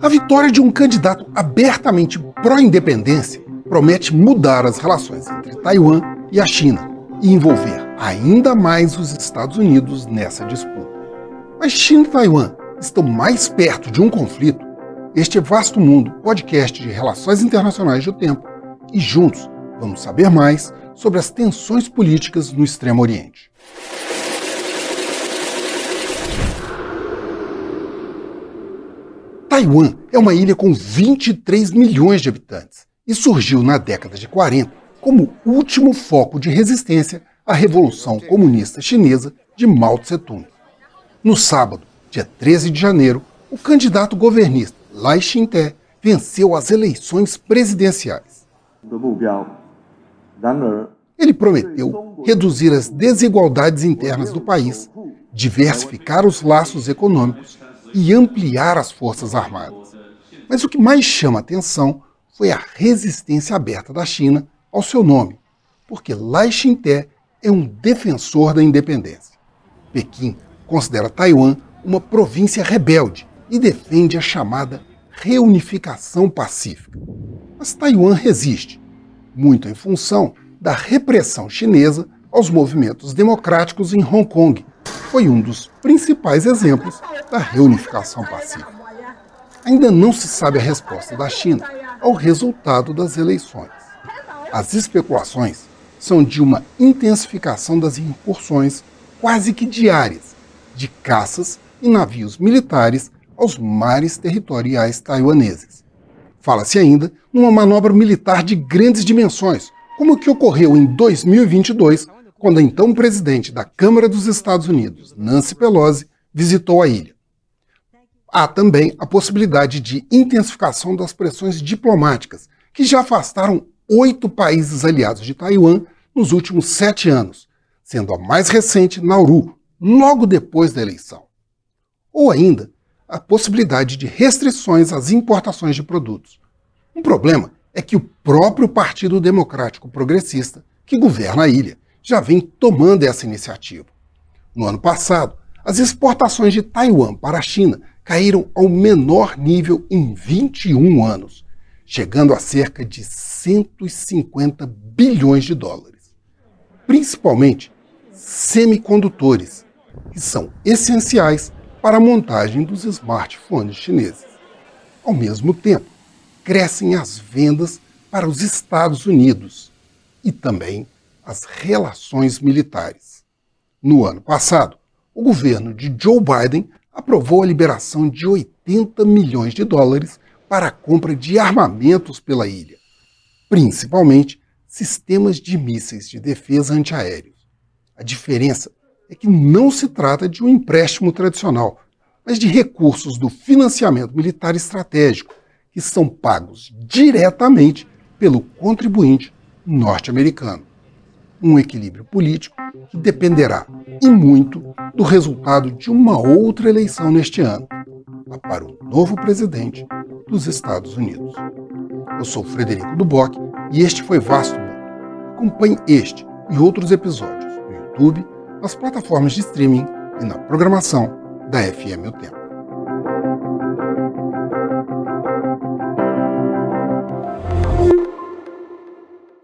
A vitória de um candidato abertamente pró-independência promete mudar as relações entre Taiwan e a China e envolver ainda mais os Estados Unidos nessa disputa. Mas China e Taiwan estão mais perto de um conflito? Este é Vasto Mundo, podcast de relações internacionais do tempo, e juntos vamos saber mais sobre as tensões políticas no Extremo Oriente. Taiwan é uma ilha com 23 milhões de habitantes e surgiu na década de 40 como último foco de resistência à Revolução Comunista Chinesa de Mao Tse-tung. No sábado, dia 13 de janeiro, o candidato governista Lai Ching-te venceu as eleições presidenciais. Ele prometeu reduzir as desigualdades internas do país, diversificar os laços econômicos e ampliar as forças armadas. Mas o que mais chama atenção foi a resistência aberta da China ao seu nome, porque Lai Ching-te é um defensor da independência. Pequim considera Taiwan uma província rebelde e defende a chamada reunificação pacífica. Mas Taiwan resiste, muito em função da repressão chinesa aos movimentos democráticos em Hong Kong. Foi um dos principais exemplos da reunificação pacífica. Ainda não se sabe a resposta da China ao resultado das eleições. As especulações são de uma intensificação das incursões quase que diárias de caças e navios militares aos mares territoriais taiwaneses. Fala-se ainda numa manobra militar de grandes dimensões, como o que ocorreu em 2022, quando a então presidente da Câmara dos Estados Unidos, Nancy Pelosi, visitou a ilha. Há também a possibilidade de intensificação das pressões diplomáticas, que já afastaram oito países aliados de Taiwan nos últimos sete anos, sendo a mais recente Nauru, logo depois da eleição. Ou ainda a possibilidade de restrições às importações de produtos. Um problema é que o próprio Partido Democrático Progressista, que governa a ilha, já vem tomando essa iniciativa. No ano passado, as exportações de Taiwan para a China caíram ao menor nível em 21 anos, chegando a cerca de 150 bilhões de dólares. Principalmente semicondutores, que são essenciais para a montagem dos smartphones chineses. Ao mesmo tempo, crescem as vendas para os Estados Unidos e também as relações militares. No ano passado, o governo de Joe Biden aprovou a liberação de 80 milhões de dólares para a compra de armamentos pela ilha, principalmente sistemas de mísseis de defesa antiaéreos. A diferença é que não se trata de um empréstimo tradicional, mas de recursos do financiamento militar estratégico, que são pagos diretamente pelo contribuinte norte-americano. Um equilíbrio político que dependerá, e muito, do resultado de uma outra eleição neste ano, para o novo presidente dos Estados Unidos. Eu sou Frederico Duboc e este foi Vasto Mundo. Acompanhe este e outros episódios no YouTube nas plataformas de streaming e na programação da FM O Tempo.